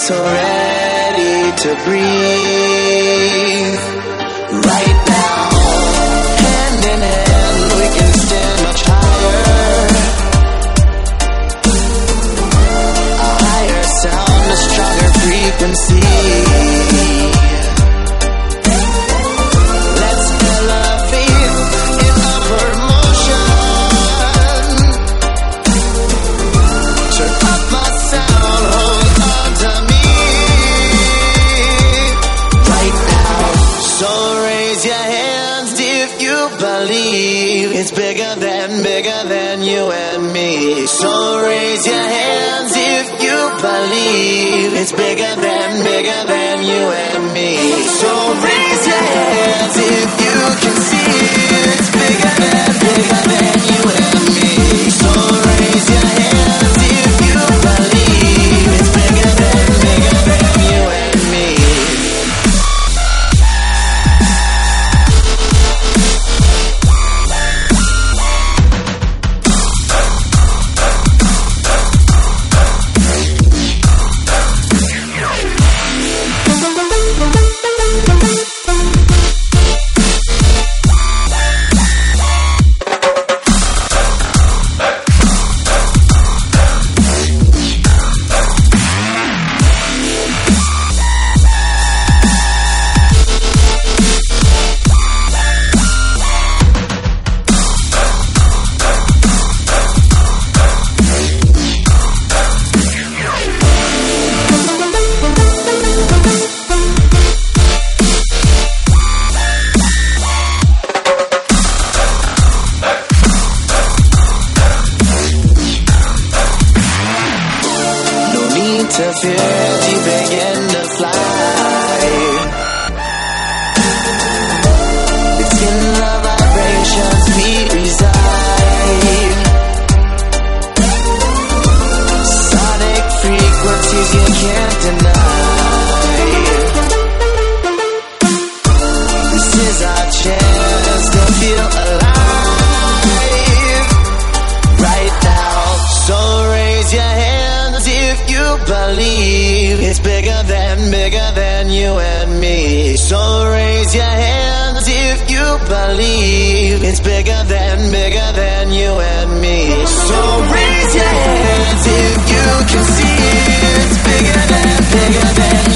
So ready to breathe. Than,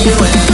you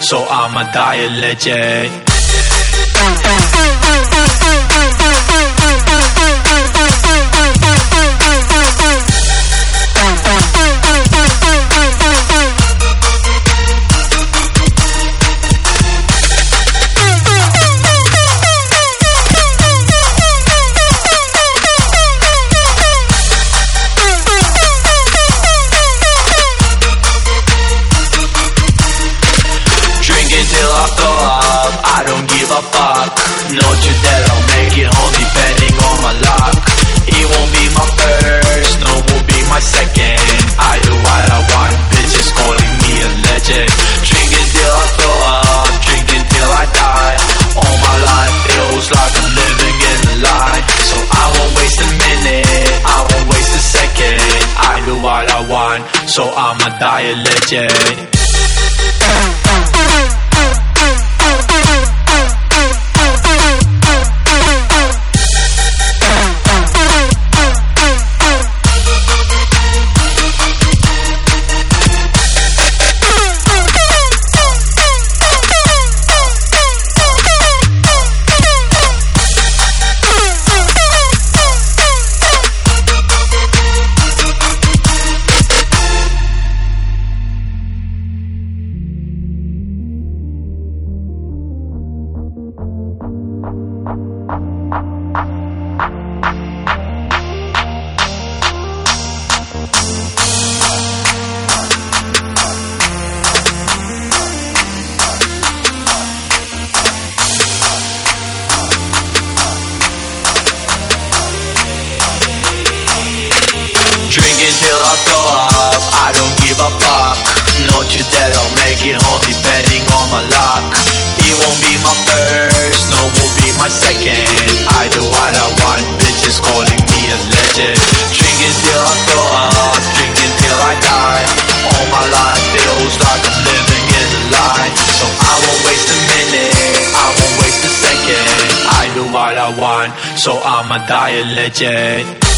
so I'ma die a legend. my dialect, yeah. So I'ma die a legend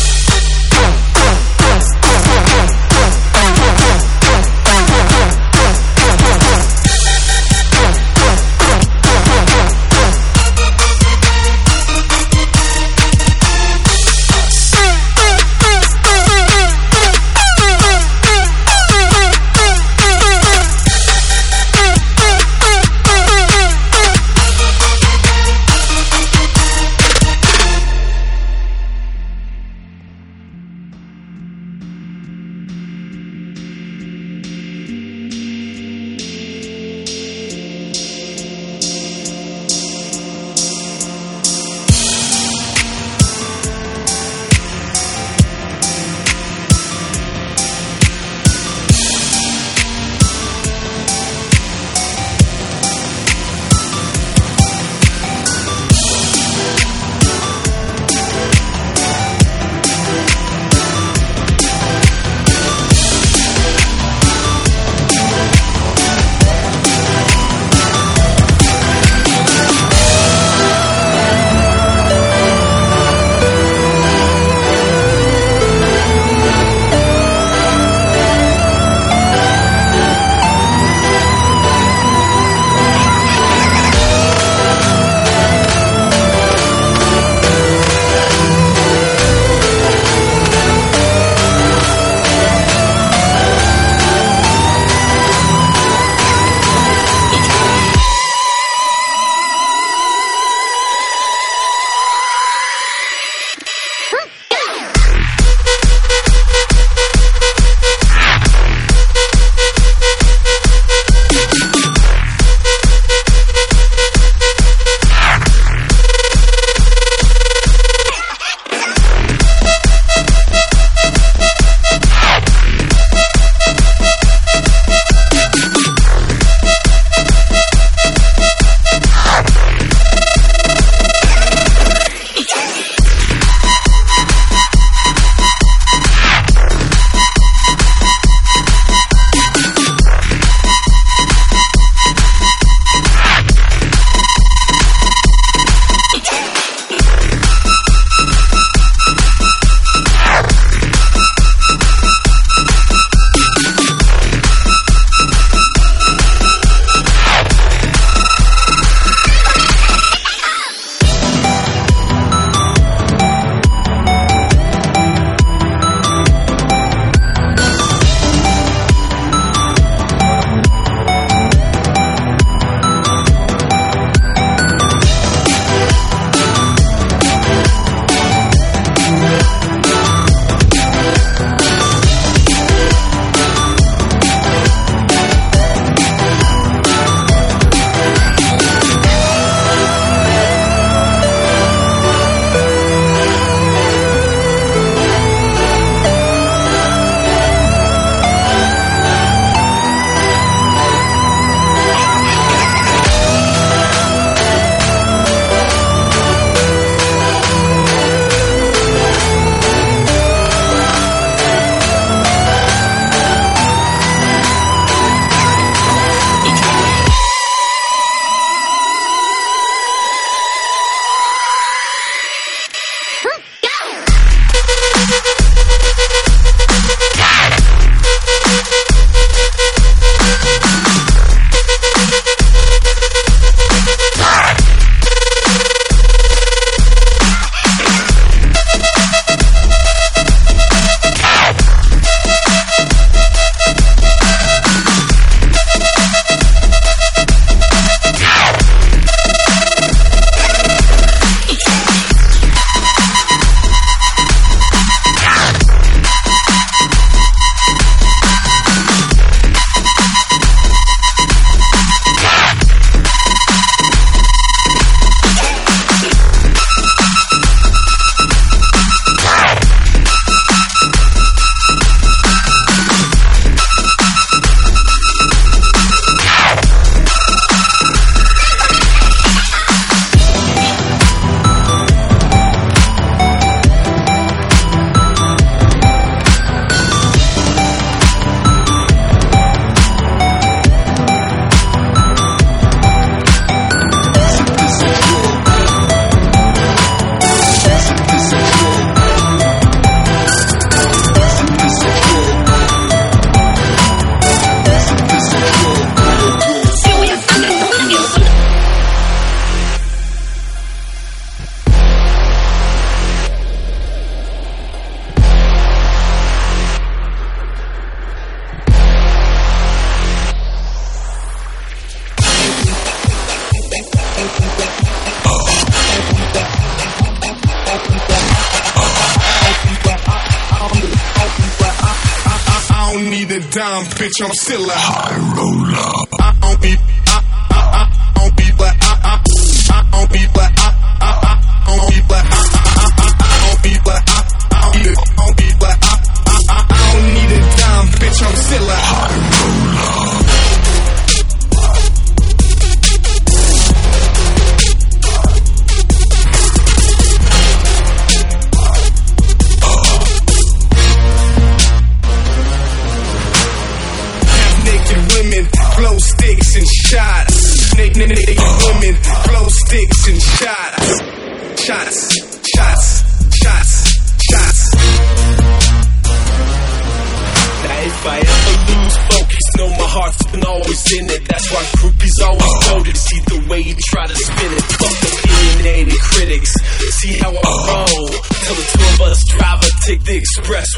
I'm still alive.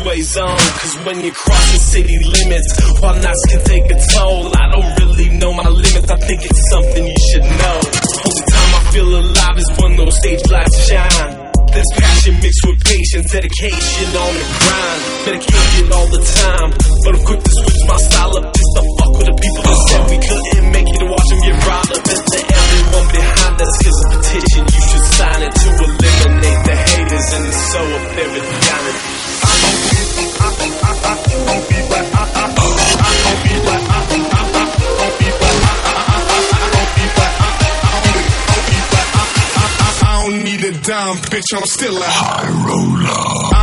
Way zone. Cause when you cross the city limits While knots can take a toll I don't really know my limits. I think it's something you should know. Only time I feel alive is when those stage lights shine. There's passion mixed with patience Dedication on the grind. Medicated all the time. But I'm quick to switch my style up Just to fuck with the people that said we couldn't make it To watch them get robbed up. And to everyone behind us Here's a petition You should sign it to eliminate the haters And it's so up there with bitch, I'm still a high roller.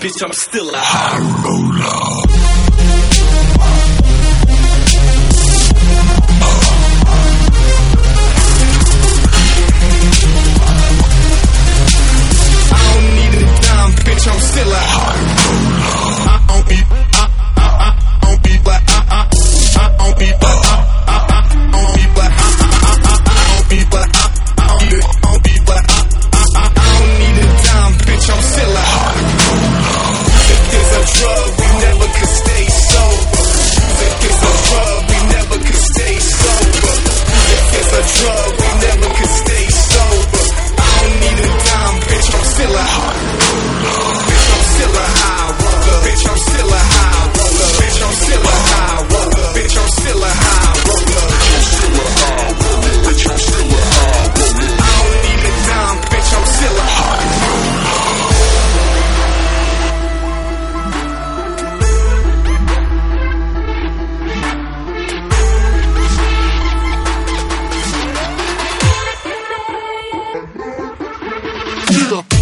bitch, I'm still out. stop.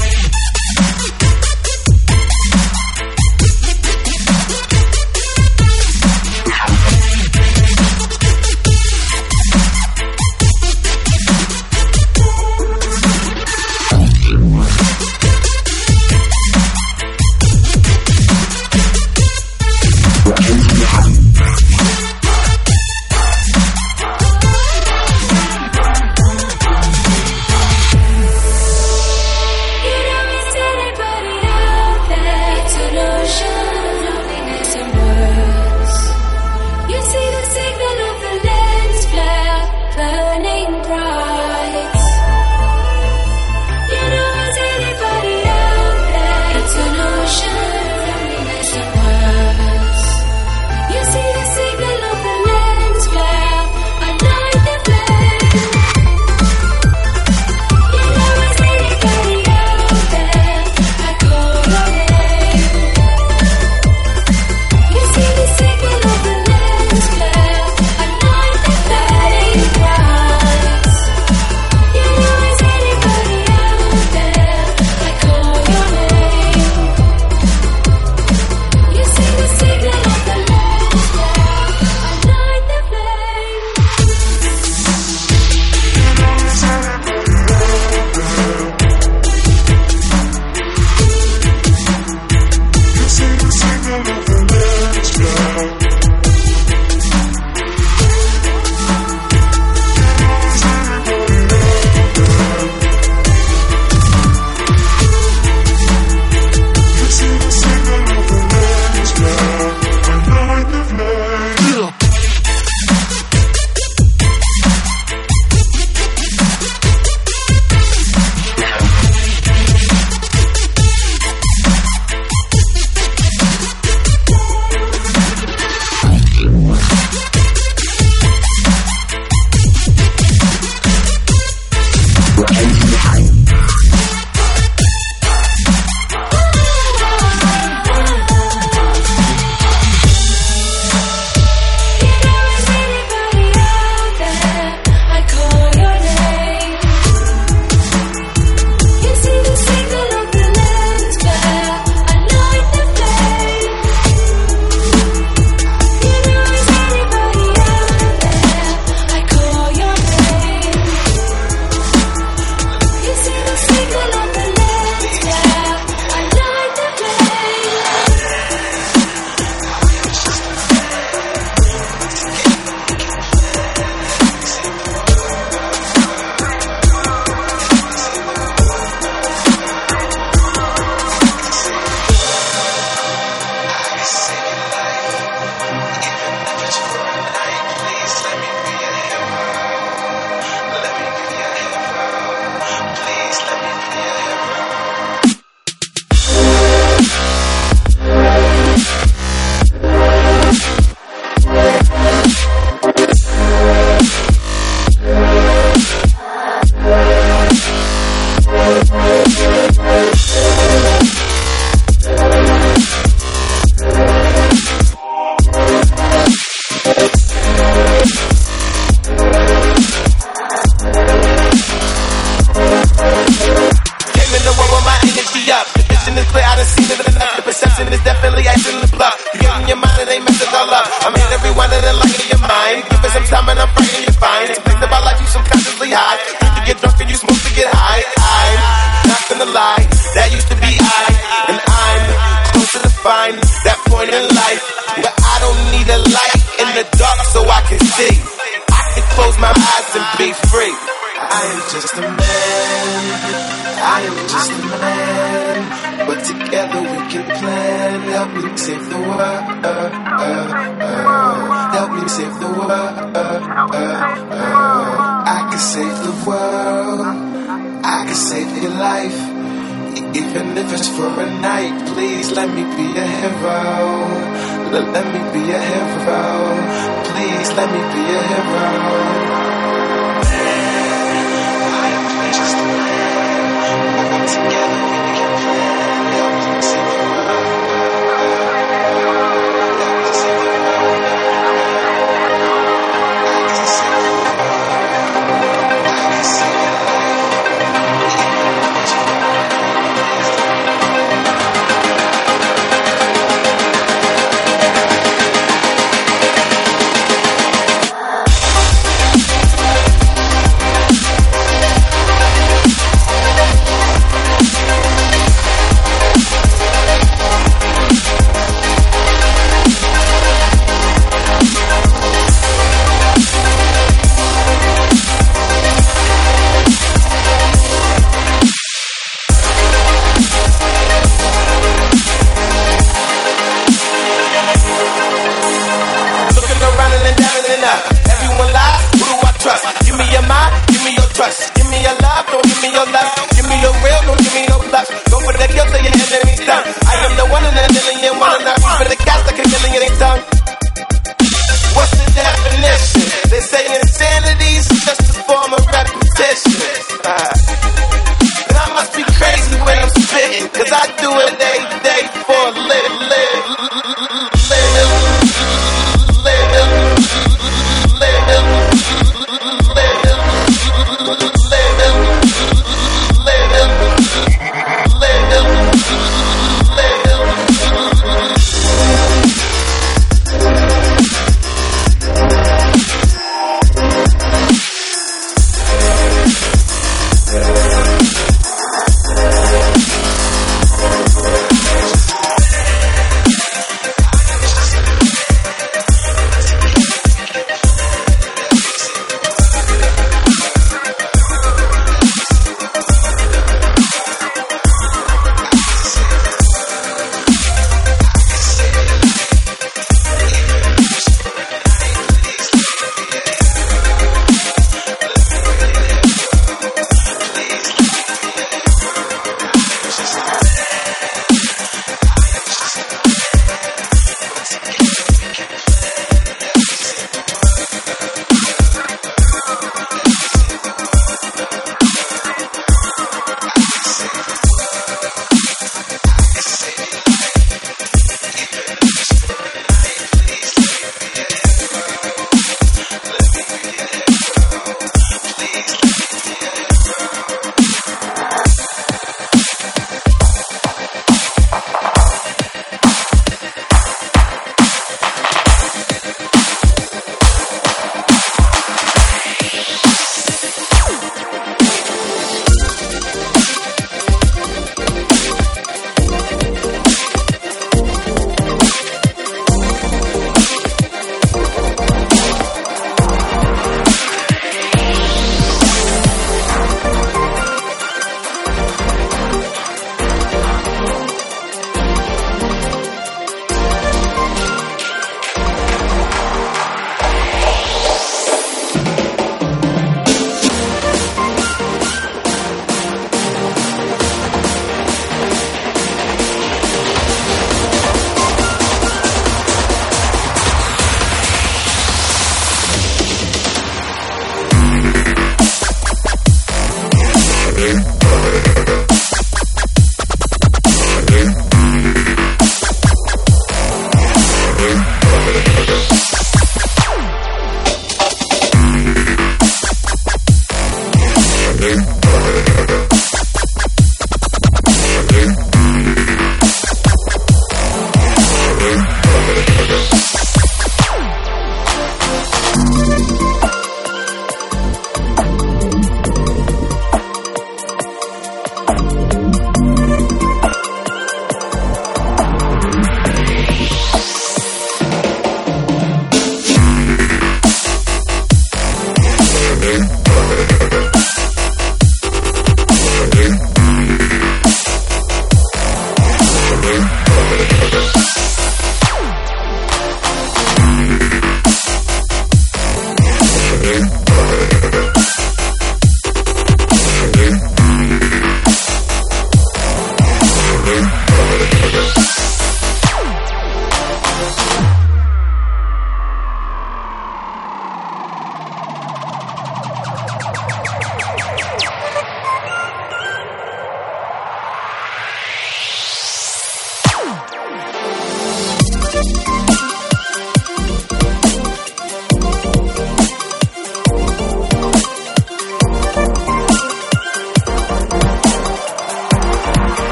Thank